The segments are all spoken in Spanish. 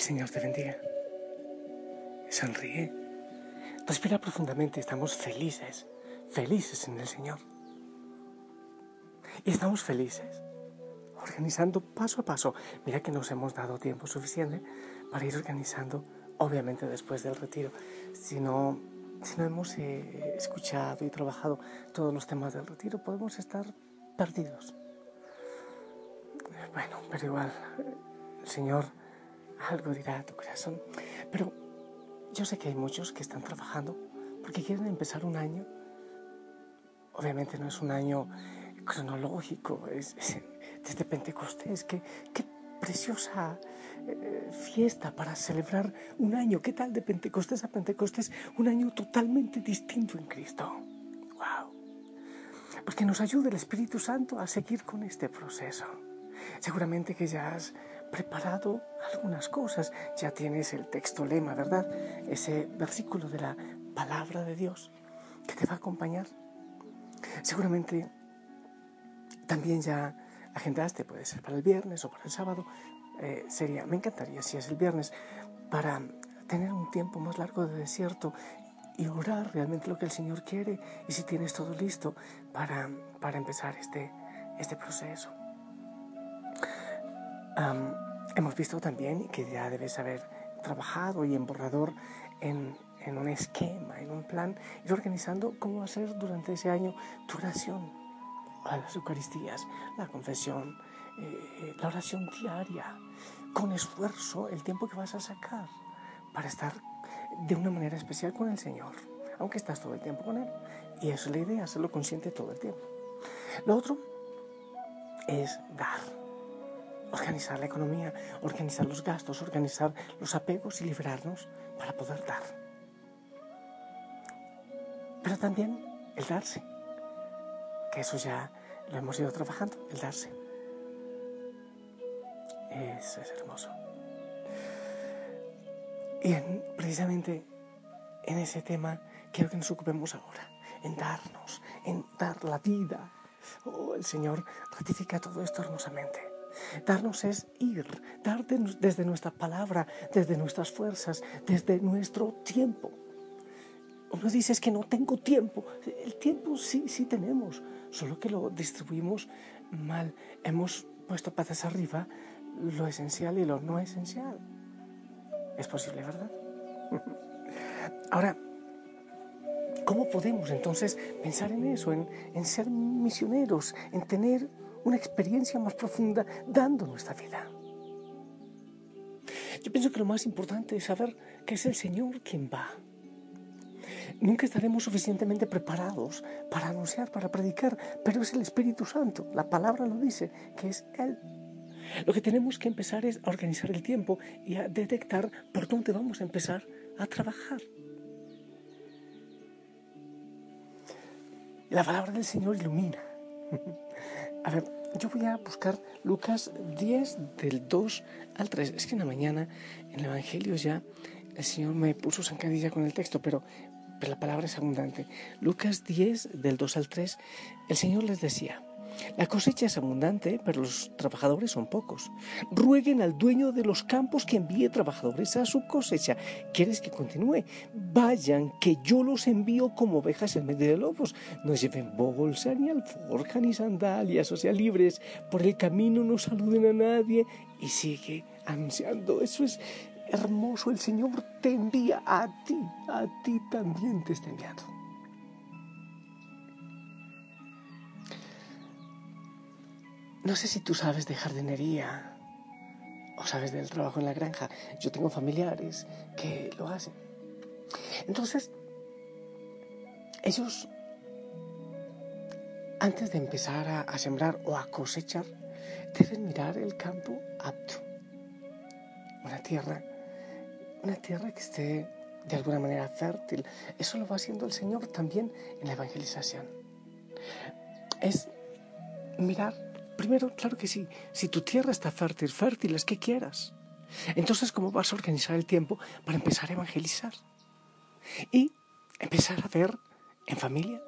Señor te bendiga. Sonríe. Respira profundamente. Estamos felices, felices en el Señor. Y estamos felices, organizando paso a paso. Mira que nos hemos dado tiempo suficiente para ir organizando, obviamente después del retiro. Si no, si no hemos eh, escuchado y trabajado todos los temas del retiro, podemos estar perdidos. Bueno, pero igual, el Señor algo dirá tu corazón. Pero yo sé que hay muchos que están trabajando porque quieren empezar un año. Obviamente no es un año cronológico, es, desde Pentecostés. Qué, qué preciosa eh, fiesta para celebrar un año. ¿Qué tal de Pentecostés a Pentecostés? Un año totalmente distinto en Cristo. ¡Wow! Porque nos ayuda el Espíritu Santo a seguir con este proceso. Seguramente que ya has preparado algunas cosas, ya tienes el texto lema, ¿verdad? Ese versículo de la palabra de Dios que te va a acompañar. Seguramente también ya agendaste, puede ser para el viernes o para el sábado, eh, sería, me encantaría si es el viernes, para tener un tiempo más largo de desierto y orar realmente lo que el Señor quiere y si tienes todo listo para, para empezar este, este proceso hemos visto también que ya debes haber trabajado y en borrador en, en, un esquema, en un plan, ir organizando cómo va a ser durante ese año tu oración, las Eucaristías, la confesión, eh, la oración diaria, con esfuerzo, el tiempo que vas a sacar para estar de una manera especial con el Señor, aunque estás todo el tiempo con Él. Y eso es la idea, hacerlo consciente todo el tiempo. Lo otro es dar organizar la economía, organizar los gastos, organizar los apegos y liberarnos para poder dar. Pero también el darse, que eso ya lo hemos ido trabajando, el darse. Eso es hermoso. Y precisamente en ese tema quiero que nos ocupemos ahora, en darnos, en dar la vida. Oh, el Señor ratifica todo esto hermosamente. Darnos es ir, dar desde nuestra palabra, desde nuestras fuerzas, desde nuestro tiempo. Uno dice es que no tengo tiempo. El tiempo sí, sí tenemos, solo que lo distribuimos mal. Hemos puesto patas arriba lo esencial y lo no esencial. Es posible, ¿verdad? Ahora, ¿cómo podemos entonces pensar en eso, en, en ser misioneros, en tener una experiencia más profunda dando nuestra vida. Yo pienso que lo más importante es saber que es el Señor quien va. Nunca estaremos suficientemente preparados para anunciar, para predicar, pero es el Espíritu Santo, la palabra lo dice, que es Él. Lo que tenemos que empezar es a organizar el tiempo y a detectar por dónde vamos a empezar a trabajar. La palabra del Señor ilumina. A ver, yo voy a buscar Lucas 10 del 2 al 3. Es que en la mañana en el Evangelio ya el Señor me puso zancadilla con el texto, pero, pero la palabra es abundante. Lucas 10 del 2 al 3, el Señor les decía, la cosecha es abundante, pero los trabajadores son pocos. Rueguen al dueño de los campos que envíe trabajadores a su cosecha. ¿Quieres que continúe? Vayan, que yo los envío como ovejas en medio de lobos. No lleven bolsa, ni alforja, ni sandalias, o sea, libres. Por el camino no saluden a nadie. Y sigue anunciando. Eso es hermoso. El Señor te envía a ti, a ti también te está enviando. No sé si tú sabes de jardinería o sabes del trabajo en la granja. Yo tengo familiares que lo hacen. Entonces, ellos, antes de empezar a, sembrar o a cosechar, deben mirar el campo apto. Una tierra, una tierra que esté de alguna manera fértil. Eso lo va haciendo el Señor también en la evangelización. Es mirar Primero, claro que sí, si tu tierra está fértil, fértil es que quieras. Entonces, ¿cómo vas a organizar el tiempo para empezar a evangelizar? Y empezar a ver en familia,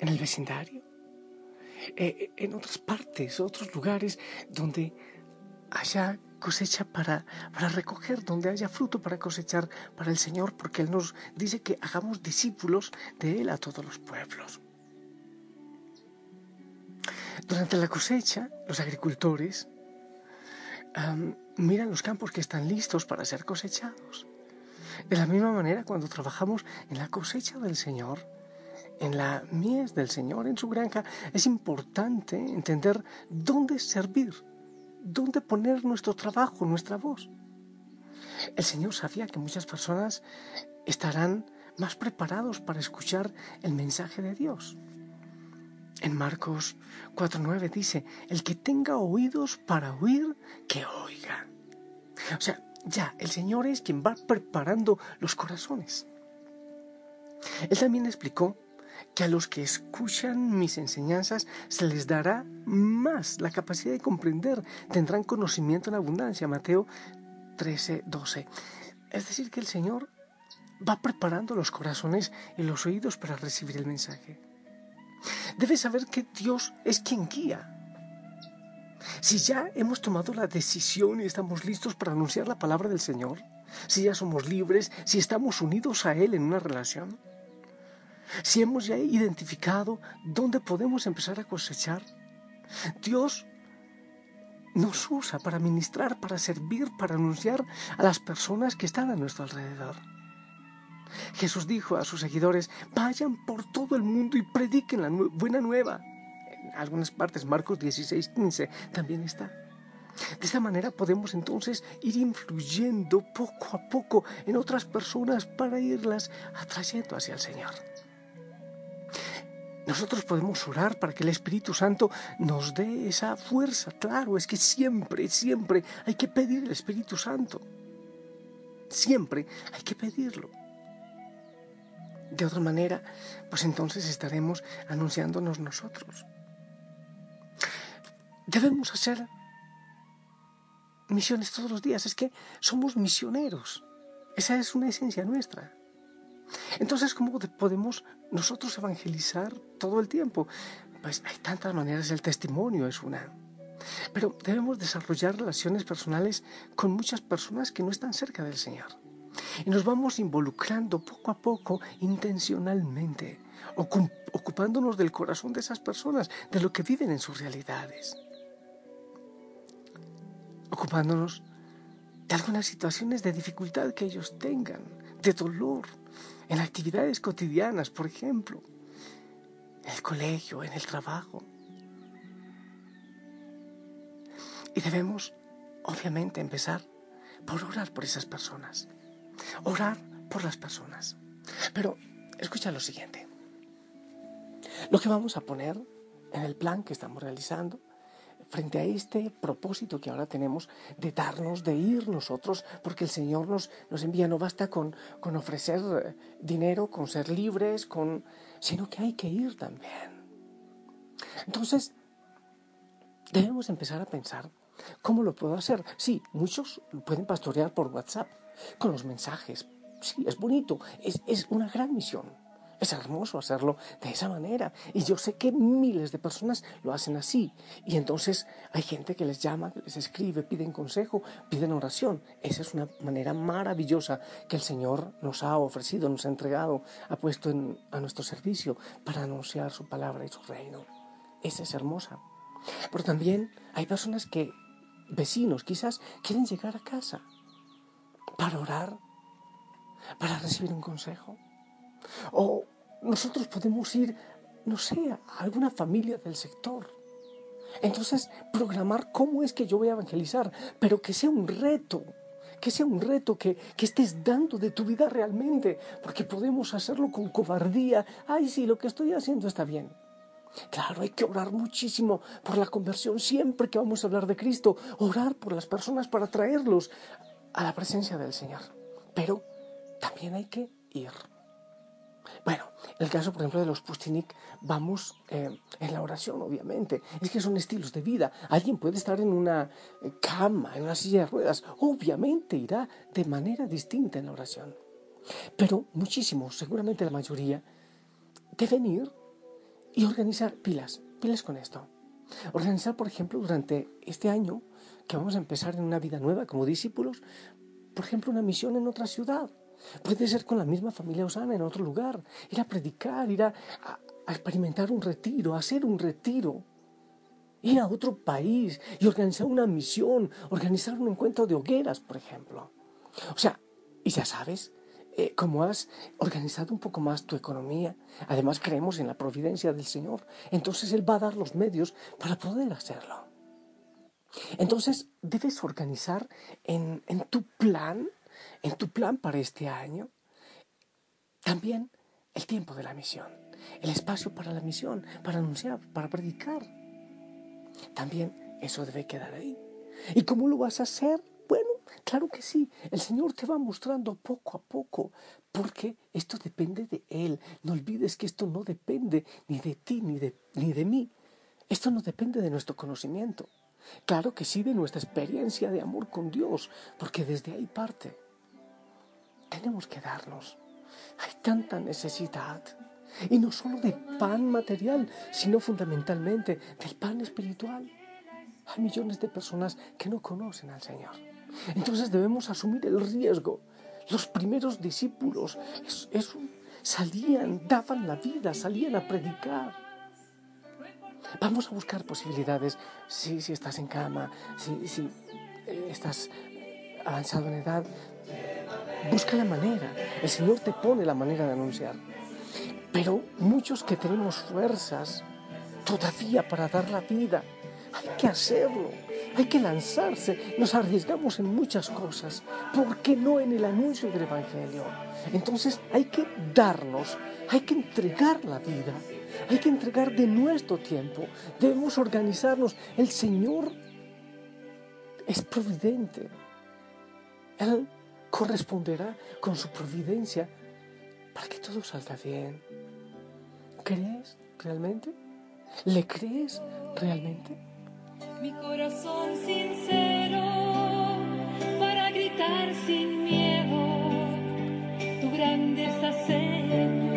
en el vecindario, eh, en otras partes, otros lugares donde haya cosecha para, para recoger, donde haya fruto para cosechar para el Señor, porque Él nos dice que hagamos discípulos de Él a todos los pueblos. Durante la cosecha, los agricultores miran los campos que están listos para ser cosechados. De la misma manera, cuando trabajamos en la cosecha del Señor, en la mies del Señor, en su granja, es importante entender dónde servir, dónde poner nuestro trabajo, nuestra voz. El Señor sabía que muchas personas estarán más preparados para escuchar el mensaje de Dios. En Marcos 4.9 dice, el que tenga oídos para oír, que oiga. O sea, ya, el Señor es quien va preparando los corazones. Él también explicó que a los que escuchan mis enseñanzas se les dará más la capacidad de comprender, tendrán conocimiento en abundancia. Mateo 13, 12. Es decir, que el Señor va preparando los corazones y los oídos para recibir el mensaje. Debes saber que Dios es quien guía. Si ya hemos tomado la decisión y estamos listos para anunciar la palabra del Señor, si ya somos libres, si estamos unidos a Él en una relación, si hemos ya identificado dónde podemos empezar a cosechar, Dios nos usa para ministrar, para servir, para anunciar a las personas que están a nuestro alrededor. Jesús dijo a sus seguidores, vayan por todo el mundo y prediquen la buena nueva. En algunas partes, Marcos 16, 15, también está. De esta manera podemos entonces ir influyendo poco a poco en otras personas para irlas atrayendo hacia el Señor. Nosotros podemos orar para que el Espíritu Santo nos dé esa fuerza. Claro, es que siempre, siempre hay que pedir el Espíritu Santo. Siempre hay que pedirlo. De otra manera, pues entonces estaremos anunciándonos nosotros. Debemos hacer misiones todos los días. Es que somos misioneros. Esa es una esencia nuestra. Entonces, ¿cómo podemos nosotros evangelizar todo el tiempo? Pues hay tantas maneras, el testimonio es una. Pero debemos desarrollar relaciones personales con muchas personas que no están cerca del Señor. Y nos vamos involucrando poco a poco, intencionalmente, ocupándonos del corazón de esas personas, de lo que viven en sus realidades. Ocupándonos de algunas situaciones de dificultad que ellos tengan, de dolor, en actividades cotidianas, por ejemplo, en el colegio, en el trabajo. Y debemos, obviamente, empezar por orar por esas personas. Orar por las personas. Pero escucha lo siguiente. Lo que vamos a poner en el plan que estamos realizando frente a este propósito que ahora tenemos de darnos, de ir nosotros, porque el Señor nos, nos envía, no basta con, con ofrecer eh, dinero, con ser libres, con, sino que hay que ir también. Entonces, debemos empezar a pensar cómo lo puedo hacer. Sí, muchos pueden pastorear por WhatsApp, con los mensajes. Sí, es bonito, es, es una gran misión. Es hermoso hacerlo de esa manera. Y yo sé que miles de personas lo hacen así. Y entonces hay gente que les llama, les escribe, piden consejo, piden oración. Esa es una manera maravillosa que el Señor nos ha ofrecido, nos ha entregado, ha puesto a nuestro servicio para anunciar su palabra y su reino. Esa es hermosa. Pero también hay personas que, vecinos quizás, quieren llegar a casa para orar, para recibir un consejo. O nosotros podemos ir, no sé, a alguna familia del sector. Entonces, programar cómo es que yo voy a evangelizar, pero que sea un reto, que sea un reto que, que, estés dando de tu vida realmente, porque podemos hacerlo con cobardía. Ay, sí, lo que estoy haciendo está bien. Claro, hay que orar muchísimo por la conversión siempre que vamos a hablar de Cristo, orar por las personas para traerlos a la presencia del Señor. Pero también hay que ir. Bueno, en el caso, por ejemplo, de los Pustinik, vamos eh, en la oración, obviamente. Es que son estilos de vida. Alguien puede estar en una eh, cama, en una silla de ruedas. Obviamente irá de manera distinta en la oración. Pero muchísimos, seguramente la mayoría, deben ir y organizar pilas, pilas con esto. Organizar, por ejemplo, durante este año que vamos a empezar en una vida nueva como discípulos, por ejemplo, una misión en otra ciudad. Puede ser con la misma familia Osana en otro lugar, ir a predicar, ir a, experimentar un retiro, hacer un retiro, ir a otro país y organizar una misión, organizar un encuentro de hogueras, por ejemplo. O sea, y ya sabes, eh, como has organizado un poco más tu economía, además creemos en la providencia del Señor, entonces Él va a dar los medios para poder hacerlo. Entonces debes organizar en, en tu plan, en tu plan para este año, también el tiempo de la misión, el espacio para la misión, para anunciar, para predicar. También eso debe quedar ahí. ¿Y cómo lo vas a hacer? Bueno, claro que sí, el Señor te va mostrando poco a poco, porque esto depende de Él. No olvides que esto no depende ni de ti ni de, ni de mí. Esto no depende de nuestro conocimiento. Claro que sí de nuestra experiencia de amor con Dios, porque desde ahí parte. Tenemos que darnos. Hay tanta necesidad. Y no solo de pan material, sino fundamentalmente del pan espiritual. Hay millones de personas que no conocen al Señor. Entonces debemos asumir el riesgo. Los primeros discípulos salían, daban la vida, salían a predicar. Vamos a buscar posibilidades. Si, si estás en cama, si, si eh, estás avanzado en edad, busca la manera. El Señor te pone la manera de anunciar. Pero muchos que tenemos fuerzas todavía para dar la vida, hay que hacerlo, hay que lanzarse. Nos arriesgamos en muchas cosas. ¿Por qué no en el anuncio del Evangelio? Entonces hay que darnos, hay que entregar la vida, hay que entregar de nuestro tiempo. Debemos organizarnos. El Señor es providente. Él corresponderá con su providencia para que todo salga bien. ¿Crees realmente? ¿Le crees realmente? mi corazón sincero para gritar sin miedo tu grandeza, Señor.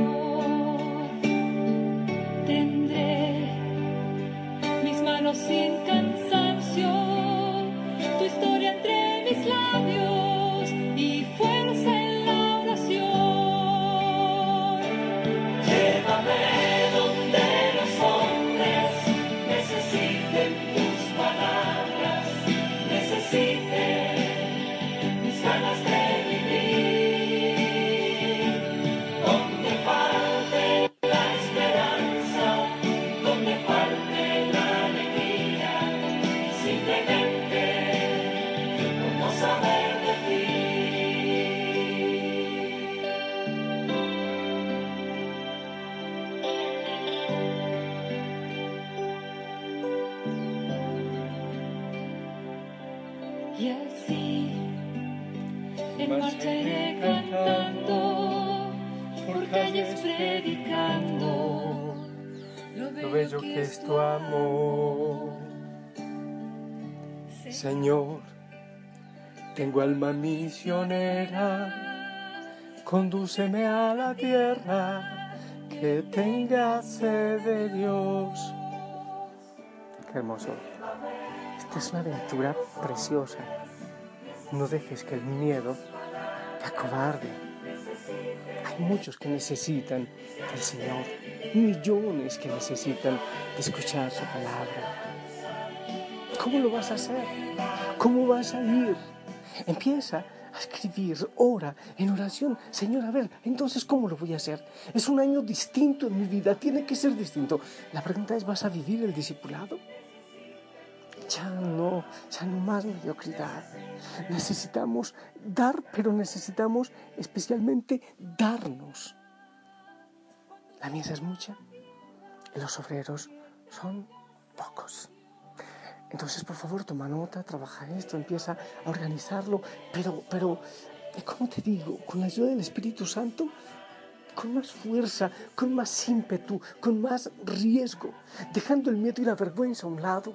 Bello que es tu amor. Señor, tengo alma misionera, condúceme a la tierra que tenga sed de Dios. Qué hermoso es una aventura preciosa. No dejes que el miedo te acobarde. Muchos que necesitan del Señor, millones que necesitan escuchar su palabra. ¿Cómo lo vas a hacer? ¿Cómo vas a ir? Empieza a escribir, ora en oración. Señor, a ver, entonces, ¿cómo lo voy a hacer? Es un año distinto en mi vida, tiene que ser distinto. La pregunta es, ¿vas a vivir el discipulado? Ya no, ya no más mediocridad. Necesitamos dar, pero necesitamos especialmente darnos. La mies es mucha y los obreros son pocos. Entonces, por favor, toma nota, trabaja esto, empieza a organizarlo, pero, pero, ¿cómo te digo? Con la ayuda del Espíritu Santo, con más fuerza, con más ímpetu, con más riesgo, dejando el miedo y la vergüenza a un lado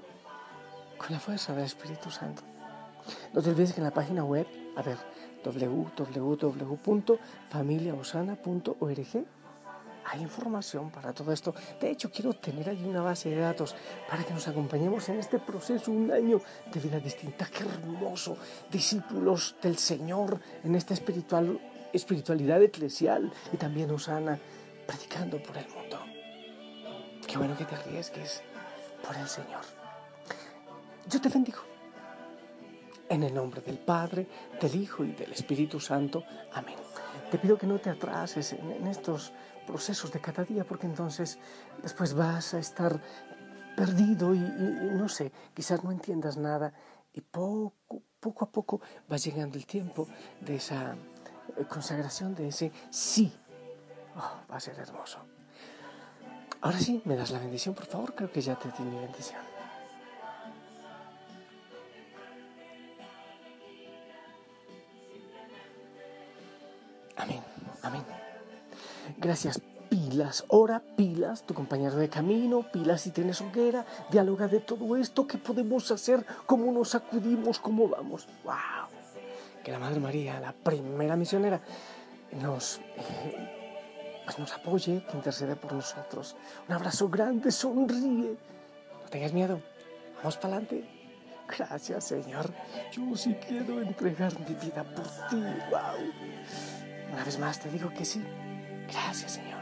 con la fuerza del Espíritu Santo. No te olvides que en la página web, a ver, www.familiaosana.org, hay información para todo esto. De hecho, quiero tener ahí una base de datos para que nos acompañemos en este proceso, un año de vida distinta. ¡Qué hermoso! Discípulos del Señor en esta espiritual, espiritualidad eclesial y también Osana, predicando por el mundo. Qué bueno que te arriesgues por el Señor. Yo te bendigo. En el nombre del Padre, del Hijo y del Espíritu Santo. Amén. Te pido que no te atrases en, estos procesos de cada día, porque entonces después vas a estar perdido y, no sé, quizás no entiendas nada y poco, poco a poco va llegando el tiempo de esa eh, consagración, de ese sí. Oh, va a ser hermoso. Ahora sí, me das la bendición, por favor. Creo que ya te di mi bendición. Amén. Gracias, pilas. Ora, pilas, tu compañero de camino, pilas si tienes hoguera, dialoga de todo esto, qué podemos hacer, cómo nos acudimos, cómo vamos. ¡Wow! Que la Madre María, la primera misionera, nos, eh, pues nos apoye, que intercede por nosotros. Un abrazo grande, sonríe. No tengas miedo, vamos para adelante. Gracias, Señor. Yo sí quiero entregar mi vida por ti. ¡Wow! Una vez más te digo que sí. Gracias, Señor.